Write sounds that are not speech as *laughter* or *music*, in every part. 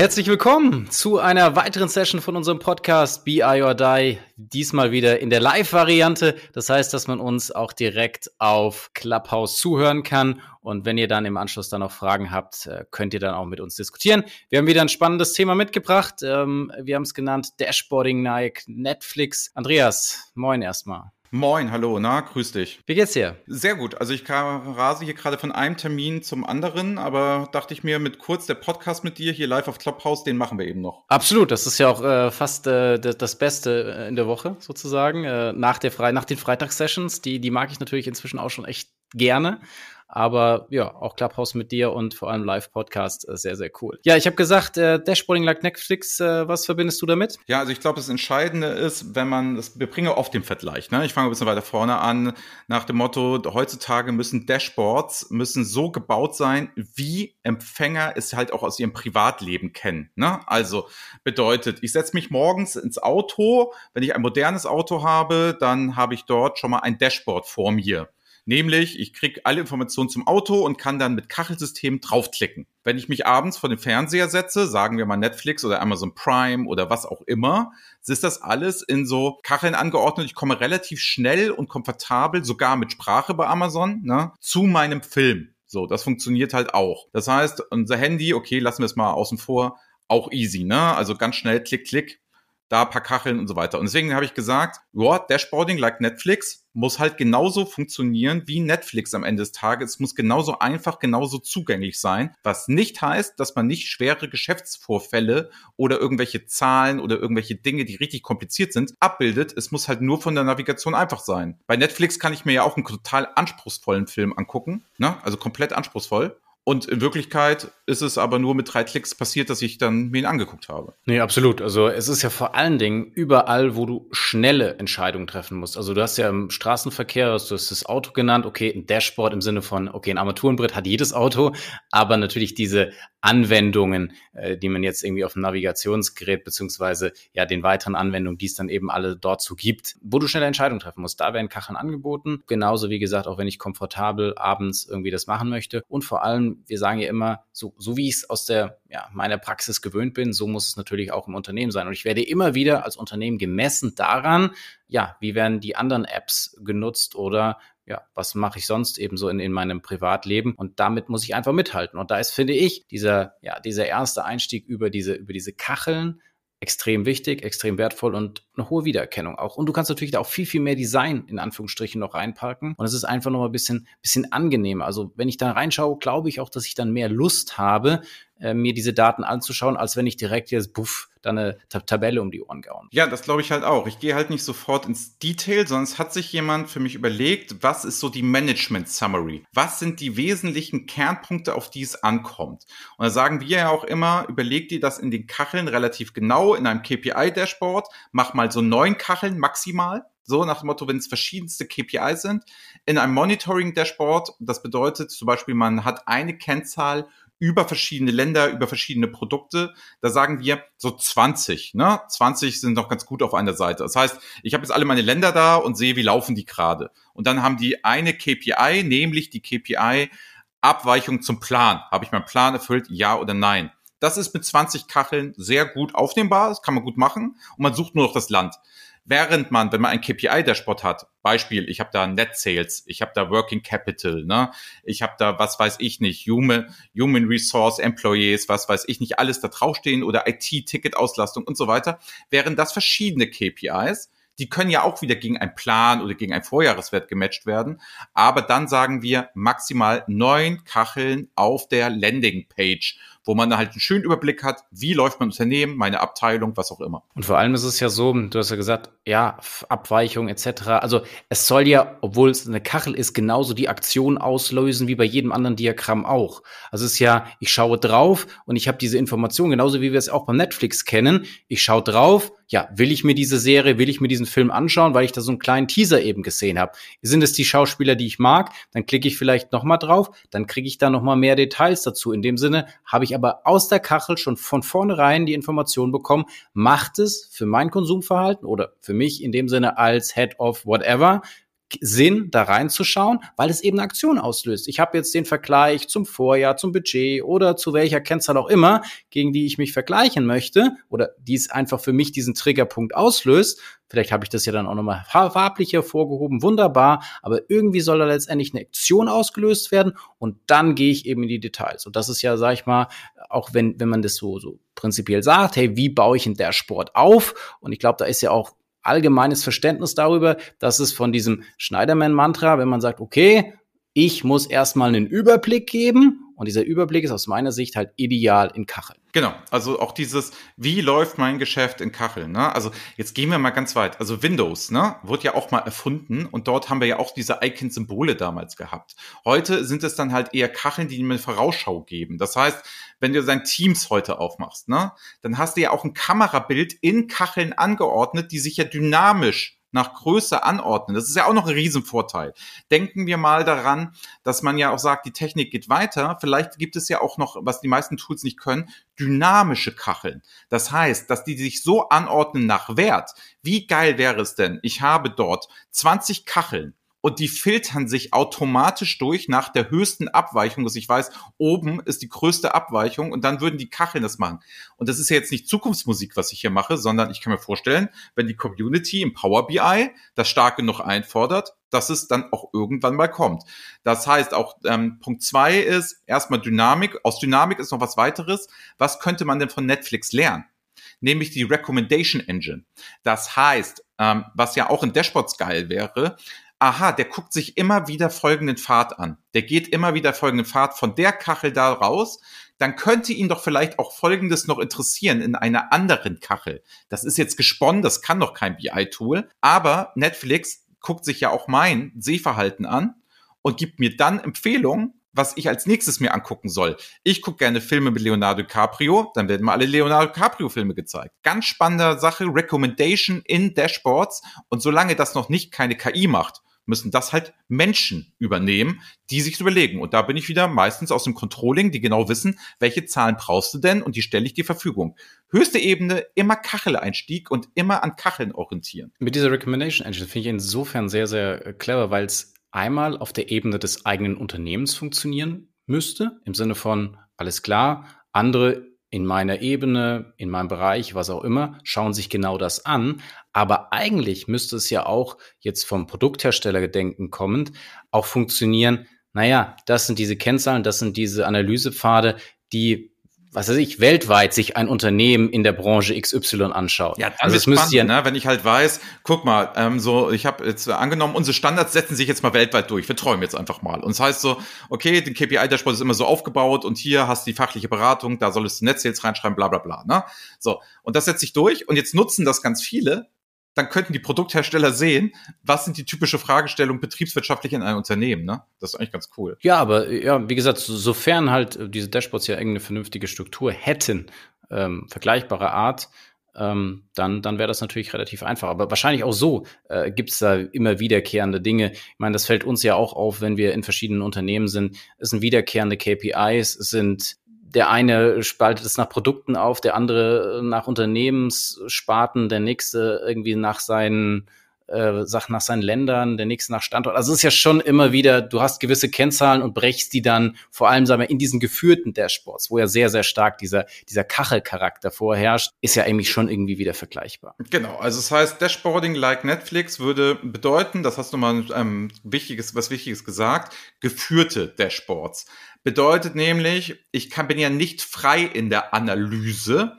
Herzlich willkommen zu einer weiteren Session von unserem Podcast BI or Die. Diesmal wieder in der Live-Variante. Das heißt, dass man uns auch direkt auf Clubhouse zuhören kann. Und wenn ihr dann im Anschluss dann noch Fragen habt, äh, könnt ihr dann auch mit uns diskutieren. Wir haben wieder ein spannendes Thema mitgebracht. Ähm, wir haben es genannt Dashboarding Nike, Netflix. Andreas, moin erstmal. Moin, hallo, na, grüß dich. Wie geht's dir? Sehr gut. Also ich rase hier gerade von einem Termin zum anderen, aber dachte ich mir mit kurz der Podcast mit dir hier live auf Clubhouse, den machen wir eben noch. Absolut, das ist ja auch äh, fast äh, das Beste äh, in der Woche sozusagen. Äh, nach, der Fre nach den Freitagssessions, die, die mag ich natürlich inzwischen auch schon echt gerne. Aber ja, auch Clubhouse mit dir und vor allem Live-Podcast äh, sehr, sehr cool. Ja, ich habe gesagt, äh, Dashboarding like Netflix, äh, was verbindest du damit? Ja, also ich glaube, das Entscheidende ist, wenn man, das, wir bringen oft den Vergleich, ne? ich fange ein bisschen weiter vorne an, nach dem Motto, heutzutage müssen Dashboards, müssen so gebaut sein, wie Empfänger es halt auch aus ihrem Privatleben kennen. Ne? Also bedeutet, ich setze mich morgens ins Auto, wenn ich ein modernes Auto habe, dann habe ich dort schon mal ein Dashboard vor mir. Nämlich, ich kriege alle Informationen zum Auto und kann dann mit Kachelsystem draufklicken. Wenn ich mich abends vor den Fernseher setze, sagen wir mal Netflix oder Amazon Prime oder was auch immer, ist das alles in so Kacheln angeordnet. Ich komme relativ schnell und komfortabel, sogar mit Sprache bei Amazon, ne, zu meinem Film. So, das funktioniert halt auch. Das heißt, unser Handy, okay, lassen wir es mal außen vor, auch easy, ne? Also ganz schnell, klick, klick, da paar Kacheln und so weiter. Und deswegen habe ich gesagt, ja, Dashboarding like Netflix muss halt genauso funktionieren wie Netflix am Ende des Tages. Es muss genauso einfach, genauso zugänglich sein, was nicht heißt, dass man nicht schwere Geschäftsvorfälle oder irgendwelche Zahlen oder irgendwelche Dinge, die richtig kompliziert sind, abbildet. Es muss halt nur von der Navigation einfach sein. Bei Netflix kann ich mir ja auch einen total anspruchsvollen Film angucken, ne? also komplett anspruchsvoll. Und in Wirklichkeit ist es aber nur mit drei Klicks passiert, dass ich dann mir ihn angeguckt habe. Nee, absolut. Also es ist ja vor allen Dingen überall, wo du schnelle Entscheidungen treffen musst. Also du hast ja im Straßenverkehr, du hast das Auto genannt, okay, ein Dashboard im Sinne von, okay, ein Armaturenbrett hat jedes Auto, aber natürlich diese Anwendungen, äh, die man jetzt irgendwie auf dem Navigationsgerät beziehungsweise ja den weiteren Anwendungen, die es dann eben alle dort so gibt, wo du schnelle Entscheidungen treffen musst. Da werden Kacheln angeboten. Genauso wie gesagt, auch wenn ich komfortabel abends irgendwie das machen möchte. Und vor allem, wir sagen ja immer, so, so wie ich es aus der ja, meiner Praxis gewöhnt bin, so muss es natürlich auch im Unternehmen sein. Und ich werde immer wieder als Unternehmen gemessen daran, ja, wie werden die anderen Apps genutzt oder ja, was mache ich sonst eben so in, in meinem Privatleben? Und damit muss ich einfach mithalten. Und da ist, finde ich, dieser, ja, dieser erste Einstieg über diese, über diese Kacheln extrem wichtig, extrem wertvoll und eine hohe Wiedererkennung auch. Und du kannst natürlich da auch viel, viel mehr Design in Anführungsstrichen noch reinpacken. Und es ist einfach noch mal ein bisschen, bisschen angenehmer. Also wenn ich da reinschaue, glaube ich auch, dass ich dann mehr Lust habe, äh, mir diese Daten anzuschauen, als wenn ich direkt jetzt, buff, dann eine Tab Tabelle um die Ohren gehauen. Ja, das glaube ich halt auch. Ich gehe halt nicht sofort ins Detail, es hat sich jemand für mich überlegt, was ist so die Management Summary? Was sind die wesentlichen Kernpunkte, auf die es ankommt? Und da sagen wir ja auch immer, überleg dir das in den Kacheln relativ genau in einem KPI-Dashboard, mach mal so neun Kacheln maximal. So nach dem Motto, wenn es verschiedenste KPI sind. In einem Monitoring-Dashboard, das bedeutet zum Beispiel, man hat eine Kennzahl über verschiedene Länder, über verschiedene Produkte. Da sagen wir so 20. Ne? 20 sind noch ganz gut auf einer Seite. Das heißt, ich habe jetzt alle meine Länder da und sehe, wie laufen die gerade. Und dann haben die eine KPI, nämlich die KPI Abweichung zum Plan. Habe ich meinen Plan erfüllt, ja oder nein? Das ist mit 20 Kacheln sehr gut aufnehmbar, das kann man gut machen und man sucht nur noch das Land. Während man, wenn man ein KPI-Dashboard hat, Beispiel, ich habe da Net Sales, ich habe da Working Capital, ne, ich habe da, was weiß ich nicht, Human, Human Resource Employees, was weiß ich nicht, alles da draufstehen oder IT-Ticket-Auslastung und so weiter, wären das verschiedene KPIs. Die können ja auch wieder gegen einen Plan oder gegen einen Vorjahreswert gematcht werden. Aber dann sagen wir maximal neun Kacheln auf der Landingpage wo man halt einen schönen Überblick hat, wie läuft mein Unternehmen, meine Abteilung, was auch immer. Und vor allem ist es ja so, du hast ja gesagt, ja, Abweichung etc. Also es soll ja, obwohl es eine Kachel ist, genauso die Aktion auslösen wie bei jedem anderen Diagramm auch. Also es ist ja, ich schaue drauf und ich habe diese Information, genauso wie wir es auch beim Netflix kennen. Ich schaue drauf, ja, will ich mir diese Serie, will ich mir diesen Film anschauen, weil ich da so einen kleinen Teaser eben gesehen habe. Sind es die Schauspieler, die ich mag? Dann klicke ich vielleicht noch mal drauf, dann kriege ich da noch mal mehr Details dazu. In dem Sinne habe ich aber aus der Kachel schon von vornherein die Information bekommen, macht es für mein Konsumverhalten oder für mich in dem Sinne als Head of whatever Sinn, da reinzuschauen, weil es eben eine Aktion auslöst. Ich habe jetzt den Vergleich zum Vorjahr, zum Budget oder zu welcher Kennzahl auch immer, gegen die ich mich vergleichen möchte oder die es einfach für mich diesen Triggerpunkt auslöst. Vielleicht habe ich das ja dann auch nochmal farblich hervorgehoben, wunderbar, aber irgendwie soll da letztendlich eine Aktion ausgelöst werden und dann gehe ich eben in die Details. Und das ist ja, sag ich mal, auch wenn, wenn man das so, so prinzipiell sagt, hey, wie baue ich in der Sport auf? Und ich glaube, da ist ja auch allgemeines Verständnis darüber, dass es von diesem Schneiderman-Mantra, wenn man sagt, okay, ich muss erstmal einen Überblick geben und dieser Überblick ist aus meiner Sicht halt ideal in Kacheln. Genau, also auch dieses, wie läuft mein Geschäft in Kacheln? Ne? Also jetzt gehen wir mal ganz weit. Also Windows, ne, wurde ja auch mal erfunden und dort haben wir ja auch diese Icon-Symbole damals gehabt. Heute sind es dann halt eher Kacheln, die mir Vorausschau geben. Das heißt, wenn du dein Teams heute aufmachst, ne, dann hast du ja auch ein Kamerabild in Kacheln angeordnet, die sich ja dynamisch nach Größe anordnen. Das ist ja auch noch ein Riesenvorteil. Denken wir mal daran, dass man ja auch sagt, die Technik geht weiter. Vielleicht gibt es ja auch noch, was die meisten Tools nicht können, dynamische Kacheln. Das heißt, dass die sich so anordnen nach Wert. Wie geil wäre es denn? Ich habe dort 20 Kacheln und die filtern sich automatisch durch nach der höchsten Abweichung, dass ich weiß, oben ist die größte Abweichung und dann würden die Kacheln das machen. Und das ist ja jetzt nicht Zukunftsmusik, was ich hier mache, sondern ich kann mir vorstellen, wenn die Community im Power BI das stark genug einfordert, dass es dann auch irgendwann mal kommt. Das heißt, auch ähm, Punkt zwei ist erstmal Dynamik. Aus Dynamik ist noch was weiteres. Was könnte man denn von Netflix lernen? Nämlich die Recommendation Engine. Das heißt, ähm, was ja auch in Dashboards geil wäre, aha, der guckt sich immer wieder folgenden Pfad an. Der geht immer wieder folgenden Pfad von der Kachel da raus. Dann könnte ihn doch vielleicht auch Folgendes noch interessieren in einer anderen Kachel. Das ist jetzt gesponnen, das kann doch kein BI-Tool. Aber Netflix guckt sich ja auch mein Sehverhalten an und gibt mir dann Empfehlungen, was ich als nächstes mir angucken soll. Ich gucke gerne Filme mit Leonardo DiCaprio, dann werden mal alle Leonardo DiCaprio-Filme gezeigt. Ganz spannende Sache, Recommendation in Dashboards. Und solange das noch nicht keine KI macht, müssen das halt Menschen übernehmen, die sich überlegen. Und da bin ich wieder meistens aus dem Controlling, die genau wissen, welche Zahlen brauchst du denn und die stelle ich dir Verfügung. Höchste Ebene, immer Kacheleinstieg und immer an Kacheln orientieren. Mit dieser Recommendation Engine finde ich insofern sehr, sehr clever, weil es einmal auf der Ebene des eigenen Unternehmens funktionieren müsste, im Sinne von, alles klar, andere in meiner Ebene, in meinem Bereich, was auch immer, schauen sich genau das an. Aber eigentlich müsste es ja auch jetzt vom Produkthersteller gedenken kommend auch funktionieren. Naja, das sind diese Kennzahlen, das sind diese Analysepfade, die was weiß ich, weltweit sich ein Unternehmen in der Branche XY anschaut. Ja, also es müsste ja, ne, wenn ich halt weiß, guck mal, ähm, so, ich habe jetzt angenommen, unsere Standards setzen sich jetzt mal weltweit durch. Wir träumen jetzt einfach mal. Und das heißt so, okay, den KPI-Dashboard ist immer so aufgebaut und hier hast du die fachliche Beratung, da solltest du Netzsales reinschreiben, bla bla bla. Ne? So, und das setzt sich durch und jetzt nutzen das ganz viele, dann könnten die Produkthersteller sehen, was sind die typische Fragestellungen betriebswirtschaftlich in einem Unternehmen. Ne? Das ist eigentlich ganz cool. Ja, aber ja, wie gesagt, sofern halt diese Dashboards ja irgendeine vernünftige Struktur hätten, ähm, vergleichbare Art, ähm, dann, dann wäre das natürlich relativ einfach. Aber wahrscheinlich auch so äh, gibt es da immer wiederkehrende Dinge. Ich meine, das fällt uns ja auch auf, wenn wir in verschiedenen Unternehmen sind. Es sind wiederkehrende KPIs, es sind der eine spaltet es nach Produkten auf, der andere nach Unternehmenssparten, der nächste irgendwie nach seinen äh, Sachen nach seinen Ländern, der nächste nach Standort. Also es ist ja schon immer wieder, du hast gewisse Kennzahlen und brechst die dann vor allem, sagen wir, in diesen geführten Dashboards, wo ja sehr, sehr stark dieser, dieser Kachelcharakter vorherrscht, ist ja eigentlich schon irgendwie wieder vergleichbar. Genau, also das heißt, Dashboarding like Netflix würde bedeuten, das hast du mal ähm, wichtiges, was Wichtiges gesagt, geführte Dashboards. Bedeutet nämlich, ich kann, bin ja nicht frei in der Analyse,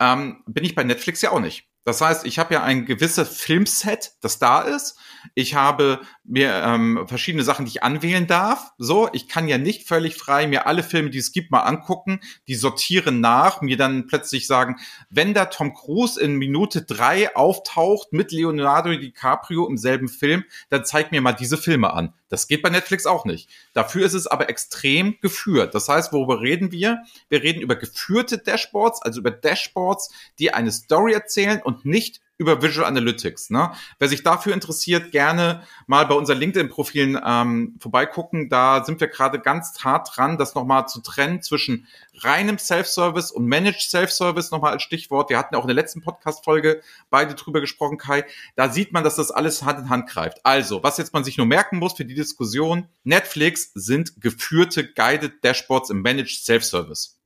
ähm, bin ich bei Netflix ja auch nicht. Das heißt, ich habe ja ein gewisses Filmset, das da ist. Ich habe mir ähm, verschiedene Sachen, die ich anwählen darf. So, ich kann ja nicht völlig frei mir alle Filme, die es gibt, mal angucken, die sortieren nach, mir dann plötzlich sagen, wenn da Tom Cruise in Minute drei auftaucht mit Leonardo DiCaprio im selben Film, dann zeig mir mal diese Filme an. Das geht bei Netflix auch nicht. Dafür ist es aber extrem geführt. Das heißt, worüber reden wir? Wir reden über geführte Dashboards, also über Dashboards, die eine Story erzählen und nicht über Visual Analytics. Ne? Wer sich dafür interessiert, gerne mal bei unseren LinkedIn-Profilen ähm, vorbeigucken. Da sind wir gerade ganz hart dran, das nochmal zu trennen zwischen reinem Self-Service und Managed Self-Service, nochmal als Stichwort. Wir hatten auch in der letzten Podcast-Folge beide drüber gesprochen, Kai. Da sieht man, dass das alles Hand in Hand greift. Also, was jetzt man sich nur merken muss für die Diskussion, Netflix sind geführte Guided Dashboards im Managed Self-Service.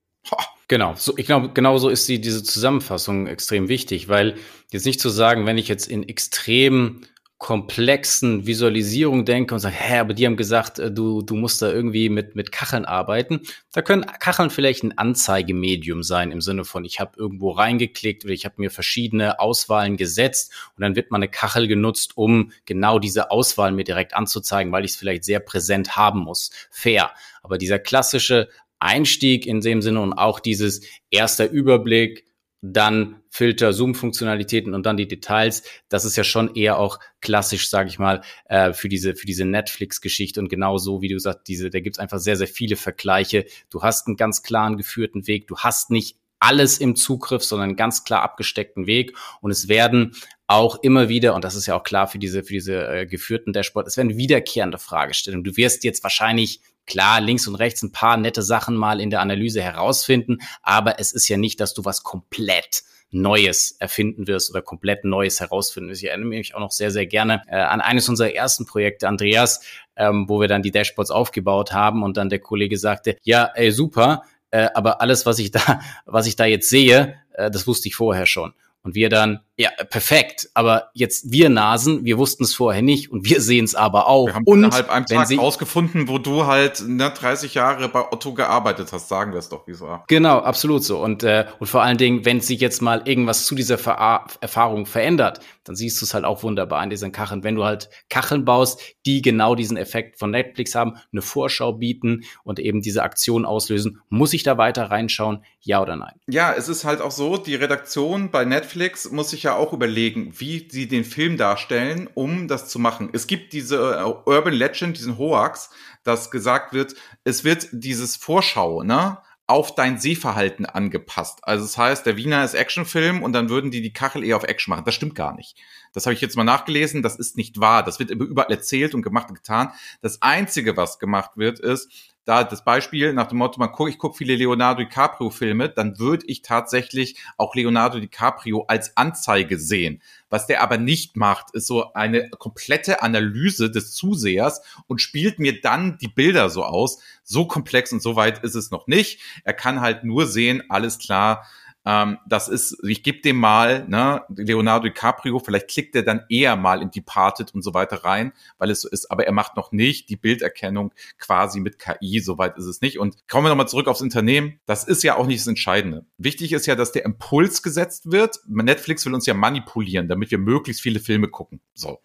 Genau, so, ich glaube, genau so ist die, diese Zusammenfassung extrem wichtig, weil jetzt nicht zu sagen, wenn ich jetzt in extrem komplexen Visualisierung denke und sage, hä, aber die haben gesagt, äh, du, du musst da irgendwie mit, mit Kacheln arbeiten. Da können Kacheln vielleicht ein Anzeigemedium sein, im Sinne von, ich habe irgendwo reingeklickt oder ich habe mir verschiedene Auswahlen gesetzt und dann wird mal eine Kachel genutzt, um genau diese Auswahl mir direkt anzuzeigen, weil ich es vielleicht sehr präsent haben muss. Fair. Aber dieser klassische Einstieg in dem Sinne und auch dieses erster Überblick, dann Filter, Zoom-Funktionalitäten und dann die Details. Das ist ja schon eher auch klassisch, sage ich mal, äh, für diese für diese Netflix-Geschichte und genau so, wie du sagst, diese, da gibt's einfach sehr sehr viele Vergleiche. Du hast einen ganz klaren geführten Weg. Du hast nicht alles im Zugriff, sondern einen ganz klar abgesteckten Weg. Und es werden auch immer wieder, und das ist ja auch klar für diese, für diese äh, geführten Dashboard, es werden wiederkehrende Fragestellungen. Du wirst jetzt wahrscheinlich klar links und rechts ein paar nette Sachen mal in der Analyse herausfinden, aber es ist ja nicht, dass du was komplett Neues erfinden wirst oder komplett Neues herausfinden wirst. Ich erinnere mich auch noch sehr, sehr gerne äh, an eines unserer ersten Projekte, Andreas, ähm, wo wir dann die Dashboards aufgebaut haben und dann der Kollege sagte, ja, ey, super, äh, aber alles, was ich da, was ich da jetzt sehe, äh, das wusste ich vorher schon. Und wir dann, ja, perfekt. Aber jetzt wir Nasen, wir wussten es vorher nicht und wir sehen es aber auch. Wir haben und innerhalb einem Tag rausgefunden, wo du halt ne, 30 Jahre bei Otto gearbeitet hast. Sagen wir es doch, wie es war. Genau, absolut so. Und, äh, und vor allen Dingen, wenn sich jetzt mal irgendwas zu dieser Ver Erfahrung verändert, dann siehst du es halt auch wunderbar in diesen Kacheln. Wenn du halt Kacheln baust, die genau diesen Effekt von Netflix haben, eine Vorschau bieten und eben diese Aktion auslösen, muss ich da weiter reinschauen? Ja oder nein? Ja, es ist halt auch so, die Redaktion bei Netflix muss sich ja auch überlegen, wie sie den Film darstellen, um das zu machen. Es gibt diese äh, Urban Legend, diesen Hoax, dass gesagt wird, es wird dieses Vorschau, ne? auf dein Sehverhalten angepasst. Also das heißt, der Wiener ist Actionfilm und dann würden die die Kachel eher auf Action machen. Das stimmt gar nicht. Das habe ich jetzt mal nachgelesen. Das ist nicht wahr. Das wird überall erzählt und gemacht und getan. Das Einzige, was gemacht wird, ist, da das Beispiel nach dem Motto, man guck, ich gucke viele Leonardo DiCaprio-Filme, dann würde ich tatsächlich auch Leonardo DiCaprio als Anzeige sehen. Was der aber nicht macht, ist so eine komplette Analyse des Zusehers und spielt mir dann die Bilder so aus. So komplex und so weit ist es noch nicht. Er kann halt nur sehen, alles klar, ähm, das ist, ich gebe dem mal, ne, Leonardo DiCaprio, vielleicht klickt er dann eher mal in Departed und so weiter rein, weil es so ist, aber er macht noch nicht die Bilderkennung quasi mit KI, soweit ist es nicht. Und kommen wir nochmal zurück aufs Unternehmen. Das ist ja auch nicht das Entscheidende. Wichtig ist ja, dass der Impuls gesetzt wird. Netflix will uns ja manipulieren, damit wir möglichst viele Filme gucken. So.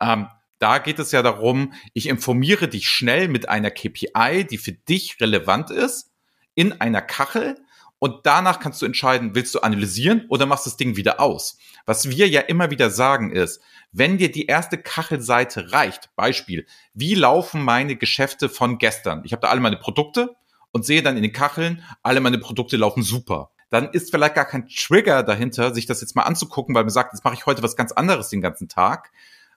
Ähm, da geht es ja darum, ich informiere dich schnell mit einer KPI, die für dich relevant ist, in einer Kachel und danach kannst du entscheiden, willst du analysieren oder machst das Ding wieder aus. Was wir ja immer wieder sagen ist, wenn dir die erste Kachelseite reicht, Beispiel, wie laufen meine Geschäfte von gestern? Ich habe da alle meine Produkte und sehe dann in den Kacheln, alle meine Produkte laufen super. Dann ist vielleicht gar kein Trigger dahinter, sich das jetzt mal anzugucken, weil man sagt, jetzt mache ich heute was ganz anderes den ganzen Tag.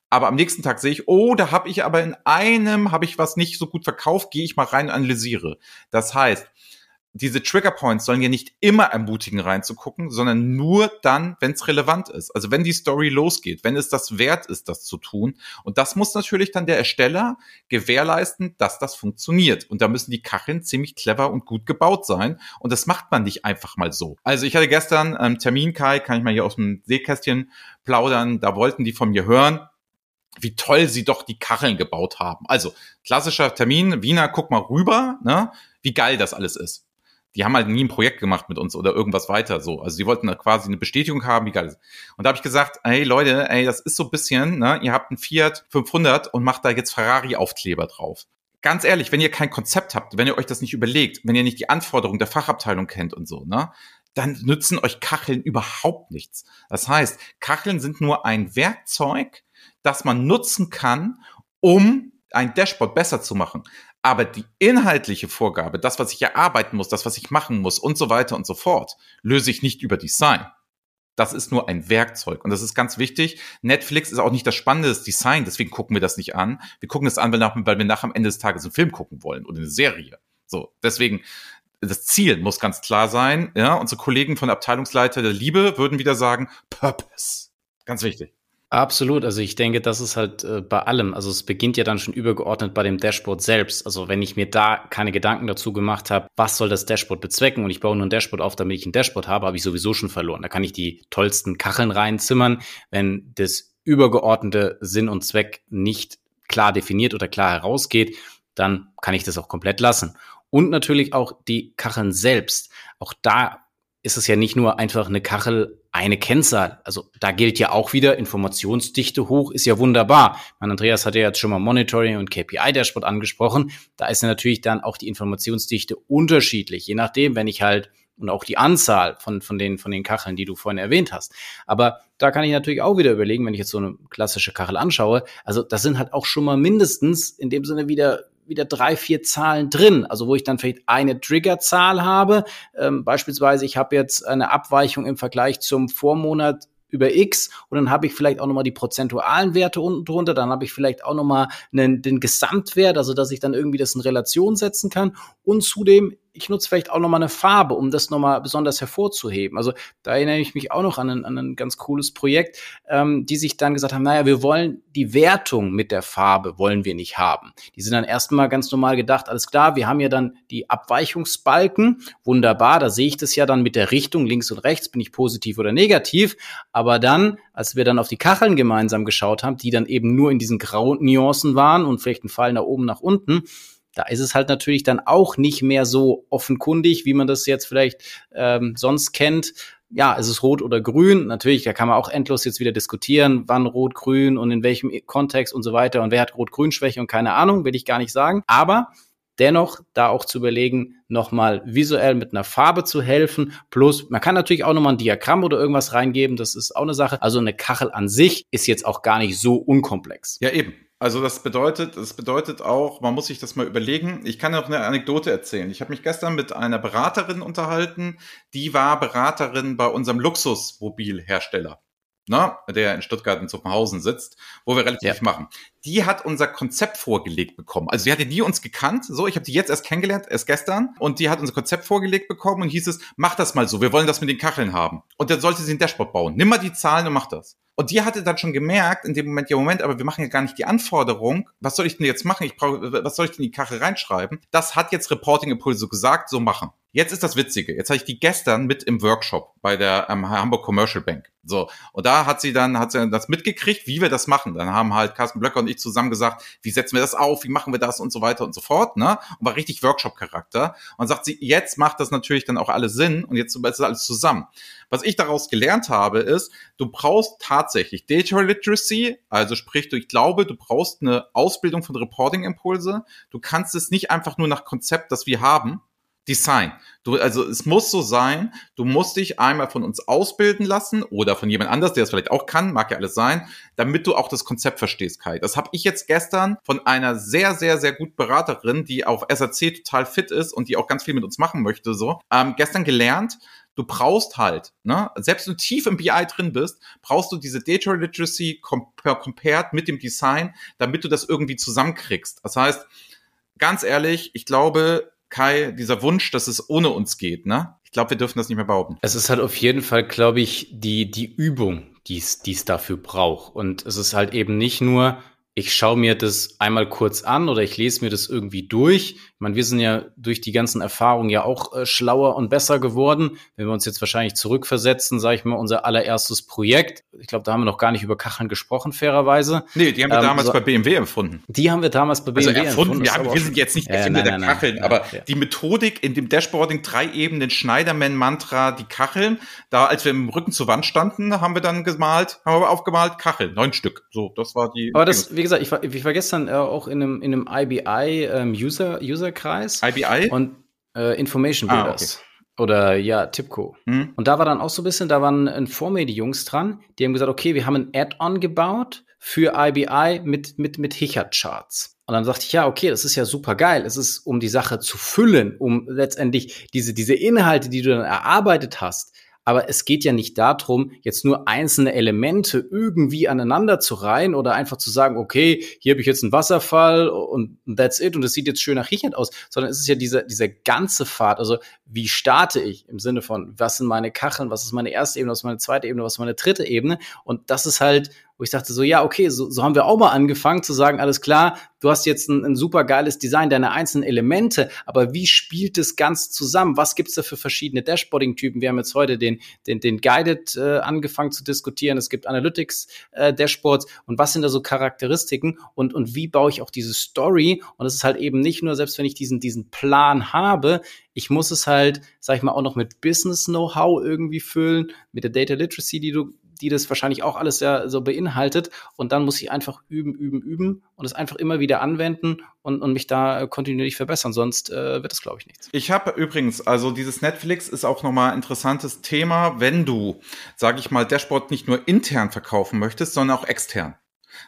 Aber am nächsten Tag sehe ich, oh, da habe ich aber in einem, habe ich was nicht so gut verkauft, gehe ich mal rein und analysiere. Das heißt, diese Trigger Points sollen ja nicht immer ermutigen reinzugucken, sondern nur dann, wenn es relevant ist. Also wenn die Story losgeht, wenn es das wert ist, das zu tun. Und das muss natürlich dann der Ersteller gewährleisten, dass das funktioniert. Und da müssen die Kacheln ziemlich clever und gut gebaut sein. Und das macht man nicht einfach mal so. Also ich hatte gestern ähm, Termin, Kai, kann ich mal hier aus dem Seekästchen plaudern. Da wollten die von mir hören, wie toll sie doch die Kacheln gebaut haben. Also klassischer Termin, Wiener, guck mal rüber, ne? wie geil das alles ist die haben halt nie ein Projekt gemacht mit uns oder irgendwas weiter so. Also sie wollten da quasi eine Bestätigung haben, wie geil ist. Und da habe ich gesagt, hey Leute, ey, das ist so ein bisschen, ne, ihr habt einen Fiat 500 und macht da jetzt Ferrari-Aufkleber drauf. Ganz ehrlich, wenn ihr kein Konzept habt, wenn ihr euch das nicht überlegt, wenn ihr nicht die Anforderungen der Fachabteilung kennt und so, ne, dann nützen euch Kacheln überhaupt nichts. Das heißt, Kacheln sind nur ein Werkzeug, das man nutzen kann, um ein Dashboard besser zu machen. Aber die inhaltliche Vorgabe, das, was ich erarbeiten muss, das, was ich machen muss und so weiter und so fort, löse ich nicht über Design. Das ist nur ein Werkzeug. Und das ist ganz wichtig. Netflix ist auch nicht das spannende Design, deswegen gucken wir das nicht an. Wir gucken das an, weil wir nach am Ende des Tages einen Film gucken wollen oder eine Serie. So, deswegen, das Ziel muss ganz klar sein. Ja, unsere Kollegen von Abteilungsleiter der Liebe würden wieder sagen, Purpose. Ganz wichtig. Absolut. Also ich denke, das ist halt äh, bei allem. Also es beginnt ja dann schon übergeordnet bei dem Dashboard selbst. Also wenn ich mir da keine Gedanken dazu gemacht habe, was soll das Dashboard bezwecken und ich baue nur ein Dashboard auf, damit ich ein Dashboard habe, habe ich sowieso schon verloren. Da kann ich die tollsten Kacheln reinzimmern, wenn das übergeordnete Sinn und Zweck nicht klar definiert oder klar herausgeht, dann kann ich das auch komplett lassen. Und natürlich auch die Kacheln selbst. Auch da ist es ja nicht nur einfach eine Kachel, eine Kennzahl. Also da gilt ja auch wieder, Informationsdichte hoch ist ja wunderbar. Mein Andreas hat ja jetzt schon mal Monitoring und KPI-Dashboard angesprochen. Da ist ja natürlich dann auch die Informationsdichte unterschiedlich, je nachdem, wenn ich halt und auch die Anzahl von, von, den, von den Kacheln, die du vorhin erwähnt hast. Aber da kann ich natürlich auch wieder überlegen, wenn ich jetzt so eine klassische Kachel anschaue, also das sind halt auch schon mal mindestens in dem Sinne wieder wieder drei, vier Zahlen drin. Also wo ich dann vielleicht eine Triggerzahl habe. Ähm, beispielsweise, ich habe jetzt eine Abweichung im Vergleich zum Vormonat über X und dann habe ich vielleicht auch nochmal die prozentualen Werte unten drunter, dann habe ich vielleicht auch nochmal den Gesamtwert, also dass ich dann irgendwie das in Relation setzen kann und zudem ich nutze vielleicht auch nochmal eine Farbe, um das nochmal besonders hervorzuheben. Also da erinnere ich mich auch noch an ein, an ein ganz cooles Projekt, ähm, die sich dann gesagt haben, naja, wir wollen die Wertung mit der Farbe, wollen wir nicht haben. Die sind dann erstmal ganz normal gedacht, alles klar, wir haben ja dann die Abweichungsbalken, wunderbar, da sehe ich das ja dann mit der Richtung links und rechts, bin ich positiv oder negativ. Aber dann, als wir dann auf die Kacheln gemeinsam geschaut haben, die dann eben nur in diesen grauen Nuancen waren und vielleicht ein Fall nach oben, nach unten, da ist es halt natürlich dann auch nicht mehr so offenkundig, wie man das jetzt vielleicht ähm, sonst kennt. Ja, ist es rot oder grün? Natürlich, da kann man auch endlos jetzt wieder diskutieren, wann rot, grün und in welchem Kontext und so weiter und wer hat rot-grün-Schwäche und keine Ahnung, will ich gar nicht sagen. Aber dennoch da auch zu überlegen, nochmal visuell mit einer Farbe zu helfen. Plus, man kann natürlich auch nochmal ein Diagramm oder irgendwas reingeben. Das ist auch eine Sache. Also eine Kachel an sich ist jetzt auch gar nicht so unkomplex. Ja, eben. Also das bedeutet, das bedeutet auch, man muss sich das mal überlegen. Ich kann noch eine Anekdote erzählen. Ich habe mich gestern mit einer Beraterin unterhalten, die war Beraterin bei unserem Luxusmobilhersteller ne, der in Stuttgart in Zuffenhausen sitzt, wo wir relativ ja. machen. Die hat unser Konzept vorgelegt bekommen. Also die hatte nie uns gekannt, so, ich habe die jetzt erst kennengelernt, erst gestern, und die hat unser Konzept vorgelegt bekommen und hieß es, mach das mal so, wir wollen das mit den Kacheln haben. Und dann sollte sie ein Dashboard bauen. Nimm mal die Zahlen und mach das. Und die hatte dann schon gemerkt, in dem Moment, ja Moment, aber wir machen ja gar nicht die Anforderung. Was soll ich denn jetzt machen? Ich brauche, was soll ich denn in die Kachel reinschreiben? Das hat jetzt Reporting Impulse gesagt, so machen. Jetzt ist das Witzige. Jetzt hatte ich die gestern mit im Workshop bei der ähm, Hamburg Commercial Bank. So. Und da hat sie dann, hat sie das mitgekriegt, wie wir das machen. Dann haben halt Carsten Blöcker und ich zusammen gesagt, wie setzen wir das auf? Wie machen wir das? Und so weiter und so fort, ne? Und war richtig Workshop-Charakter. Und sagt sie, jetzt macht das natürlich dann auch alles Sinn und jetzt ist alles zusammen. Was ich daraus gelernt habe, ist, du brauchst tatsächlich Data Literacy, also sprich, ich glaube, du brauchst eine Ausbildung von Reporting-Impulse. Du kannst es nicht einfach nur nach Konzept, das wir haben, Design. Du, also es muss so sein, du musst dich einmal von uns ausbilden lassen oder von jemand anders, der es vielleicht auch kann, mag ja alles sein, damit du auch das Konzept verstehst, Kai. Das habe ich jetzt gestern von einer sehr, sehr, sehr gut Beraterin, die auf SAC total fit ist und die auch ganz viel mit uns machen möchte, so, ähm, gestern gelernt, du brauchst halt, ne, selbst wenn du tief im BI drin bist, brauchst du diese Data Literacy compared mit dem Design, damit du das irgendwie zusammenkriegst. Das heißt, ganz ehrlich, ich glaube, Kai, dieser Wunsch, dass es ohne uns geht, ne? Ich glaube, wir dürfen das nicht mehr behaupten. Es ist halt auf jeden Fall, glaube ich, die, die Übung, die es dafür braucht. Und es ist halt eben nicht nur, ich schaue mir das einmal kurz an oder ich lese mir das irgendwie durch. Meine, wir sind ja durch die ganzen Erfahrungen ja auch äh, schlauer und besser geworden. Wenn wir uns jetzt wahrscheinlich zurückversetzen, sage ich mal, unser allererstes Projekt. Ich glaube, da haben wir noch gar nicht über Kacheln gesprochen, fairerweise. Nee, die haben wir ähm, damals so, bei BMW empfunden. Die haben wir damals bei BMW also erfunden. erfunden. Ja, wir sind jetzt nicht der Erfinder der Kacheln, nein, aber ja. die Methodik in dem Dashboarding, drei Ebenen, Schneiderman-Mantra, die Kacheln, da als wir im Rücken zur Wand standen, haben wir dann gemalt, haben wir aufgemalt, Kacheln, neun Stück. So, das war die. Aber das, wie gesagt, ich war, ich war gestern äh, auch in einem, in einem IBI ähm, User, User-Kreis. IBI? Und äh, Information Builders. Ah, okay. Oder ja, Tipco. Mhm. Und da war dann auch so ein bisschen, da waren vor mir die Jungs dran, die haben gesagt, okay, wir haben ein Add-on gebaut für IBI mit, mit, mit Hichert-Charts. Und dann sagte ich, ja, okay, das ist ja super geil. Es ist, um die Sache zu füllen, um letztendlich diese, diese Inhalte, die du dann erarbeitet hast, Aber es geht ja nicht darum, jetzt nur einzelne Elemente irgendwie aneinander zu reihen oder einfach zu sagen, okay, hier habe ich jetzt einen Wasserfall und that's it und es sieht jetzt schön nach Richard aus, sondern es ist ja dieser, dieser ganze Pfad. Also wie starte ich im Sinne von, was sind meine Kacheln, was ist meine erste Ebene, was ist meine zweite Ebene, was ist meine dritte Ebene? Und das ist halt wo ich dachte so, ja, okay, so, so haben wir auch mal angefangen zu sagen, alles klar, du hast jetzt ein, ein super geiles Design, deine einzelnen Elemente, aber wie spielt das ganz zusammen? Was gibt's da für verschiedene Dashboarding-Typen? Wir haben jetzt heute den, den, den Guided äh, angefangen zu diskutieren. Es gibt Analytics-Dashboards äh, und was sind da so Charakteristiken und, und wie baue ich auch diese Story? Und es ist halt eben nicht nur, selbst wenn ich diesen, diesen Plan habe, ich muss es halt, sag ich mal, auch noch mit Business-Know-how irgendwie füllen, mit der Data Literacy, die du die das wahrscheinlich auch alles ja so beinhaltet. Und dann muss ich einfach üben, üben, üben und es einfach immer wieder anwenden und, und mich da kontinuierlich verbessern. Sonst äh, wird es, glaube ich, nichts. Ich habe übrigens, also dieses Netflix ist auch nochmal ein interessantes Thema, wenn du, sage ich mal, Dashboard nicht nur intern verkaufen möchtest, sondern auch extern.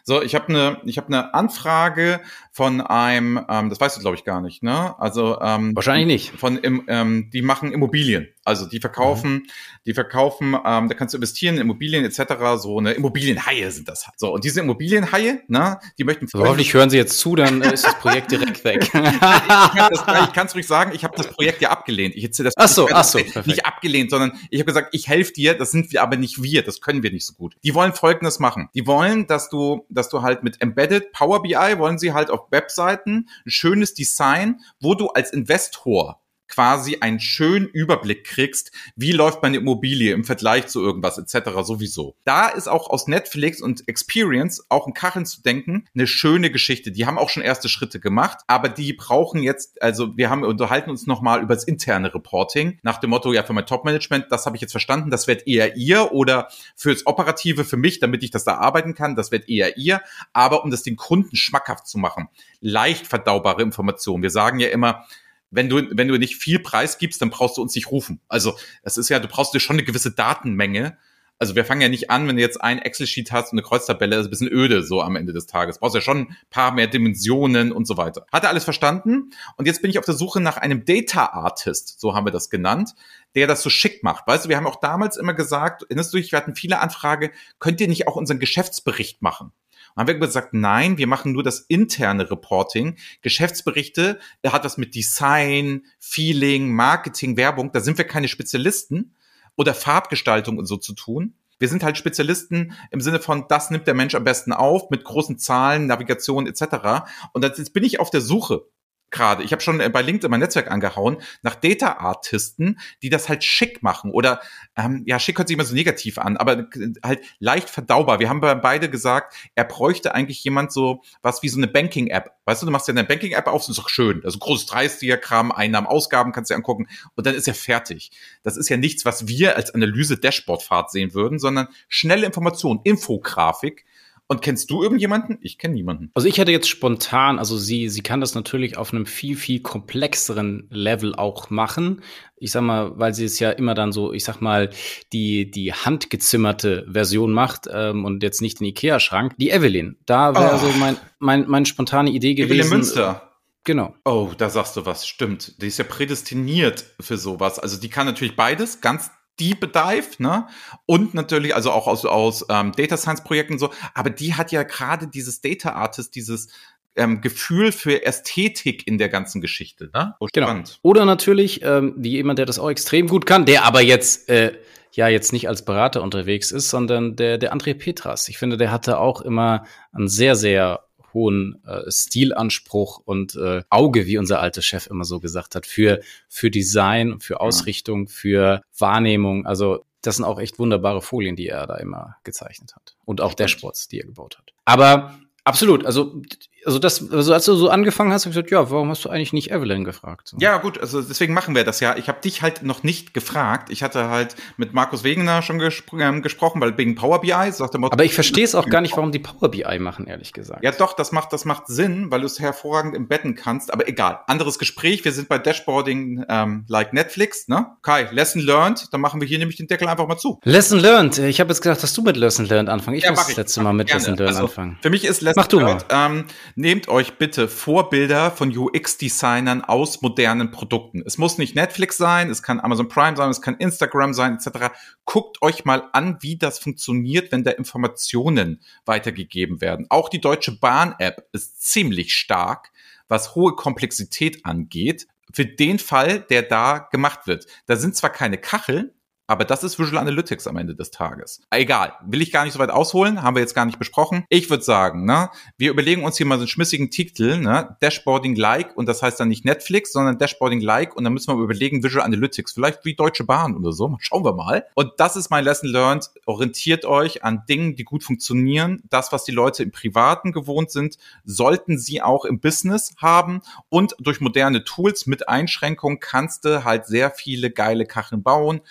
So, ich habe eine, ich habe eine Anfrage von einem, ähm, das weißt du glaube ich gar nicht, ne? Also ähm, wahrscheinlich nicht. Von, im, ähm, die machen Immobilien, also die verkaufen, mhm. die verkaufen, ähm, da kannst du investieren in Immobilien etc. So eine Immobilienhaie sind das. Halt. So und diese Immobilienhaie, ne? Die möchten. So, hoffentlich hören Sie jetzt zu, dann äh, ist das Projekt direkt weg. *laughs* ich kann es ruhig sagen, ich habe das Projekt ja abgelehnt. Ich hätte das ach so, ach so, nicht abgelehnt, sondern ich habe gesagt, ich helfe dir. Das sind wir aber nicht wir, das können wir nicht so gut. Die wollen Folgendes machen: Die wollen, dass du, dass du halt mit Embedded Power BI wollen sie halt auf Webseiten ein schönes Design, wo du als Investor quasi einen schönen Überblick kriegst, wie läuft meine Immobilie im Vergleich zu irgendwas etc. sowieso. Da ist auch aus Netflix und Experience auch in Kacheln zu denken, eine schöne Geschichte. Die haben auch schon erste Schritte gemacht, aber die brauchen jetzt, also wir haben unterhalten uns nochmal über das interne Reporting nach dem Motto, ja, für mein Top-Management, das habe ich jetzt verstanden, das wird eher ihr oder fürs Operative für mich, damit ich das da arbeiten kann, das wird eher ihr, aber um das den Kunden schmackhaft zu machen, leicht verdaubare Informationen. Wir sagen ja immer, wenn du, wenn du nicht viel Preis gibst, dann brauchst du uns nicht rufen. Also es ist ja, du brauchst dir schon eine gewisse Datenmenge. Also wir fangen ja nicht an, wenn du jetzt ein Excel-Sheet hast und eine Kreuztabelle, ist ein bisschen öde so am Ende des Tages. Brauchst ja schon ein paar mehr Dimensionen und so weiter. Hat er alles verstanden? Und jetzt bin ich auf der Suche nach einem Data Artist, so haben wir das genannt, der das so schick macht. Weißt du, wir haben auch damals immer gesagt, erinnerst du dich, wir hatten viele Anfragen, könnt ihr nicht auch unseren Geschäftsbericht machen? Und haben wir gesagt, nein, wir machen nur das interne Reporting. Geschäftsberichte, er hat was mit Design, Feeling, Marketing, Werbung, da sind wir keine Spezialisten oder Farbgestaltung und so zu tun. Wir sind halt Spezialisten im Sinne von, das nimmt der Mensch am besten auf, mit großen Zahlen, Navigation etc. Und jetzt bin ich auf der Suche gerade, ich habe schon äh, bei LinkedIn mein Netzwerk angehauen, nach Data Artisten, die das halt schick machen oder ähm, ja, schick hört sich immer so negativ an, aber halt leicht verdaubar. Wir haben beide gesagt, er bräuchte eigentlich jemand so was wie so eine Banking App. Weißt du, du machst ja eine Banking App auf, das ist doch schön. Also großes Preisdiagramm, Einnahmen, Ausgaben kannst du dir angucken und dann ist er fertig. Das ist ja nichts, was wir als Analyse Dashboard-Fahrt sehen würden, sondern schnelle Information, Infografik, und kennst du irgendjemanden? Ich kenne niemanden. Also ich hätte jetzt spontan, also sie, sie kann das natürlich auf einem viel, viel komplexeren Level auch machen. Ich sag mal, weil sie es ja immer dann so, ich sag mal, die, die handgezimmerte Version macht ähm, und jetzt nicht den Ikea-Schrank. Die Evelyn, da wäre oh. so mein, mein, meine spontane Idee gewesen. Evelyn Münster. Genau. Oh, da sagst du was, stimmt. Die ist ja prädestiniert für sowas. Also die kann natürlich beides, ganz Deep Dive, ne? Und natürlich, also auch aus, aus ähm, Data Science Projekten so, aber die hat ja gerade dieses Data Artist, dieses ähm, Gefühl für Ästhetik in der ganzen Geschichte, ne? Oh, genau. Oder natürlich, ähm, wie jemand, der das auch extrem gut kann, der aber jetzt äh, ja jetzt nicht als Berater unterwegs ist, sondern der, der André Petras. Ich finde, der hatte auch immer ein sehr, sehr hohen äh, Stilanspruch und äh, Auge, wie unser alter Chef immer so gesagt hat, für, für Design, für Ausrichtung, für Wahrnehmung. Also das sind auch echt wunderbare Folien, die er da immer gezeichnet hat. Und auch Dashboards, die er gebaut hat. Aber absolut, also also das, also als du so angefangen hast, habe ich gesagt, ja, warum hast du eigentlich nicht Evelyn gefragt? So. Ja, gut, also deswegen machen wir das ja. Ich habe dich halt noch nicht gefragt. Ich hatte halt mit Markus Wegener schon gespr ähm, gesprochen, weil wegen Power BI sagt der Motto, Aber ich verstehe es auch gar nicht, warum die Power BI machen, ehrlich gesagt. Ja, doch, das macht, das macht Sinn, weil du es hervorragend embedden kannst. Aber egal, anderes Gespräch. Wir sind bei Dashboarding ähm, like Netflix, ne? Kai, Lesson learned. Dann machen wir hier nämlich den Deckel einfach mal zu. Lesson learned. Ich habe jetzt gedacht, dass du mit Lesson learned anfangen. Ich ja, muss das letzte Mal mit gerne. Lesson learned also, anfangen. Für mich ist Lesson Mach learned ähm, nehmt euch bitte Vorbilder von UX-Designern aus modernen Produkten. Es muss nicht Netflix sein, es kann Amazon Prime sein, es kann Instagram sein, etc. Guckt euch mal an, wie das funktioniert, wenn da Informationen weitergegeben werden. Auch die Deutsche Bahn-App ist ziemlich stark, was hohe Komplexität angeht für den Fall, der da gemacht wird. Da sind zwar keine Kacheln, aber das ist Visual Analytics am Ende des Tages. Egal, will ich gar nicht so weit ausholen, haben wir jetzt gar nicht besprochen. Ich würde sagen, ne, wir überlegen uns hier mal so einen schmissigen Titel, ne, Dashboarding-like und das heißt dann nicht Netflix, sondern Dashboarding-like und dann müssen wir überlegen Visual Analytics, vielleicht wie Deutsche Bahn oder so, schauen wir mal. Und das ist mein Lesson learned, orientiert euch an Dingen, die gut funktionieren. Das, was die Leute im Privaten gewohnt sind, sollten sie auch im Business haben und durch moderne Tools mit Einschränkungen kannst du halt sehr viele geile Kacheln bauen,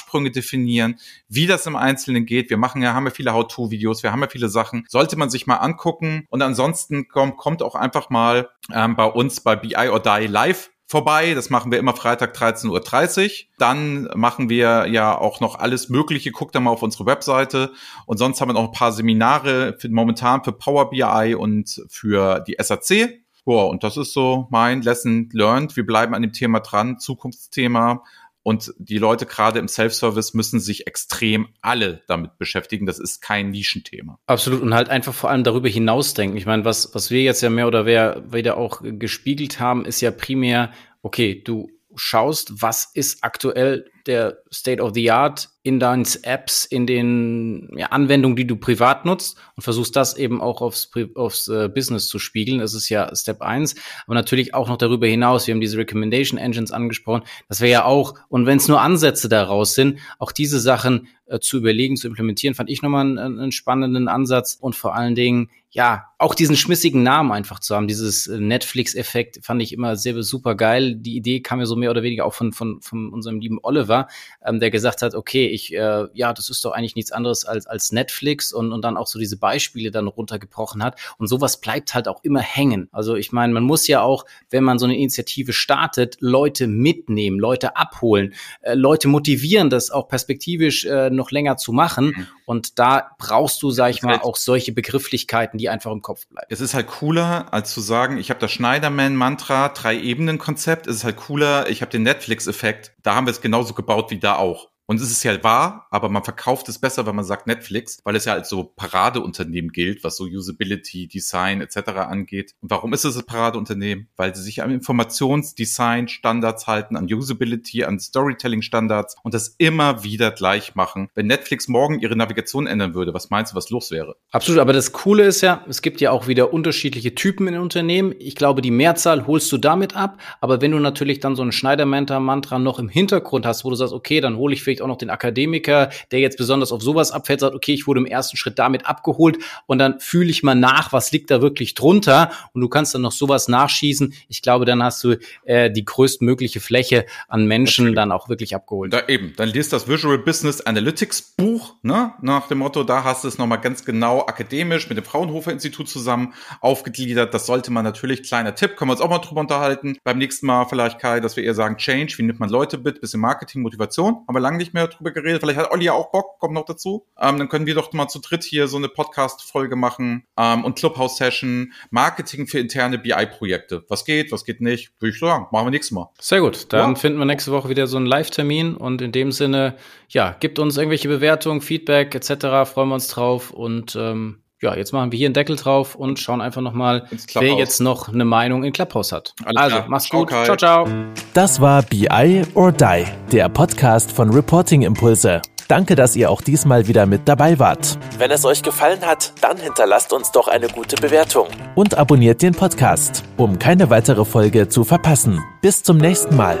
Absprünge definieren, wie das im Einzelnen geht. Wir machen ja, haben ja viele How-To-Videos, wir haben ja viele Sachen. Sollte man sich mal angucken. Und ansonsten kommt, kommt auch einfach mal ähm, bei uns bei BI or Die live vorbei. Das machen wir immer Freitag 13.30 Uhr. Dann machen wir ja auch noch alles Mögliche. Guckt da mal auf unsere Webseite. Und sonst haben wir noch ein paar Seminare für, momentan für Power BI und für die SAC. Boah, und das ist so mein Lesson learned. Wir bleiben an dem Thema dran. Zukunftsthema. Und die Leute gerade im Self-Service müssen sich extrem alle damit beschäftigen. Das ist kein Nischenthema. Absolut. Und halt einfach vor allem darüber hinausdenken. Ich meine, was, was wir jetzt ja mehr oder weniger auch gespiegelt haben, ist ja primär, okay, du schaust, was ist aktuell der State of the Art in deinen Apps, in den ja, Anwendungen, die du privat nutzt und versuchst das eben auch aufs, aufs äh, Business zu spiegeln. Das ist ja Step eins. Aber natürlich auch noch darüber hinaus. Wir haben diese Recommendation Engines angesprochen. Das wäre ja auch, und wenn es nur Ansätze daraus sind, auch diese Sachen äh, zu überlegen, zu implementieren, fand ich nochmal einen, einen spannenden Ansatz und vor allen Dingen ja, auch diesen schmissigen Namen einfach zu haben, dieses äh, Netflix-Effekt fand ich immer sehr super geil. Die Idee kam ja so mehr oder weniger auch von, von, von unserem lieben Oliver, ähm, der gesagt hat, okay, ich, äh, ja, das ist doch eigentlich nichts anderes als, als Netflix und, und dann auch so diese Beispiele dann runtergebrochen hat. Und sowas bleibt halt auch immer hängen. Also ich meine, man muss ja auch, wenn man so eine Initiative startet, Leute mitnehmen, Leute abholen, äh, Leute motivieren, das auch perspektivisch äh, noch länger zu machen. Mhm. Und da brauchst du, sag ich mal, auch solche Begrifflichkeiten, die einfach im Kopf bleiben. Es ist halt cooler, als zu sagen, ich habe das Schneiderman-Mantra, Drei-Ebenen-Konzept. Es ist halt cooler, ich habe den Netflix-Effekt. Da haben wir es genauso gebaut wie da auch. Und es ist ja wahr, aber man verkauft es besser, wenn man sagt Netflix, weil es ja als so Paradeunternehmen gilt, was so Usability, Design etc. angeht. Und warum ist es ein Paradeunternehmen? Weil sie sich an Informationsdesign Standards halten, an Usability, an Storytelling Standards und das immer wieder gleich machen. Wenn Netflix morgen ihre Navigation ändern würde, was meinst du, was los wäre? Absolut, aber das Coole ist ja, es gibt ja auch wieder unterschiedliche Typen in Unternehmen. Ich glaube, die Mehrzahl holst du damit ab, aber wenn du natürlich dann so ein Schneider-Mantra noch im Hintergrund hast, wo du sagst, okay, dann hole ich vielleicht vielleicht auch noch den Akademiker, der jetzt besonders auf sowas abfällt, sagt, okay, ich wurde im ersten Schritt damit abgeholt und dann fühle ich mal nach, was liegt da wirklich drunter und du kannst dann noch sowas nachschießen. Ich glaube, dann hast du äh, die größtmögliche Fläche an Menschen Natürlich. dann auch wirklich abgeholt. Da eben, dann liest das Visual Business Analytics Buch, ne, nach dem Motto, da hast du es nochmal ganz genau akademisch mit dem Fraunhofer Institut zusammen aufgegliedert. Das sollte man natürlich, kleiner Tipp, können wir uns auch mal drüber unterhalten. Beim nächsten Mal vielleicht, Kai, dass wir eher sagen, Change, wie nimmt man Leute mit, bisschen Marketing, Motivation, aber lange nicht nicht mehr drüber geredet. Vielleicht hat Olli ja auch Bock, kommt noch dazu. Ähm, dann können wir doch mal zu dritt hier so eine Podcast-Folge machen ähm, und Clubhouse-Session, Marketing für interne BI-Projekte. Was geht, was geht nicht? Würde ich sagen, machen wir nächstes Mal. Sehr gut. Dann ja. finden wir nächste Woche wieder so einen Live-Termin und in dem Sinne, ja, gibt uns irgendwelche Bewertungen, Feedback etc. Freuen wir uns drauf und ähm, ja, jetzt machen wir hier einen Deckel drauf und schauen einfach nochmal, wer jetzt noch eine Meinung in Clubhouse hat. Alles also, klar. mach's gut. Okay. Ciao, ciao. Das war BI or Die, der Podcast von Reporting Impulse. Danke, dass ihr auch diesmal wieder mit dabei wart. Wenn es euch gefallen hat, dann hinterlasst uns doch eine gute Bewertung. Und abonniert den Podcast, um keine weitere Folge zu verpassen. Bis zum nächsten Mal.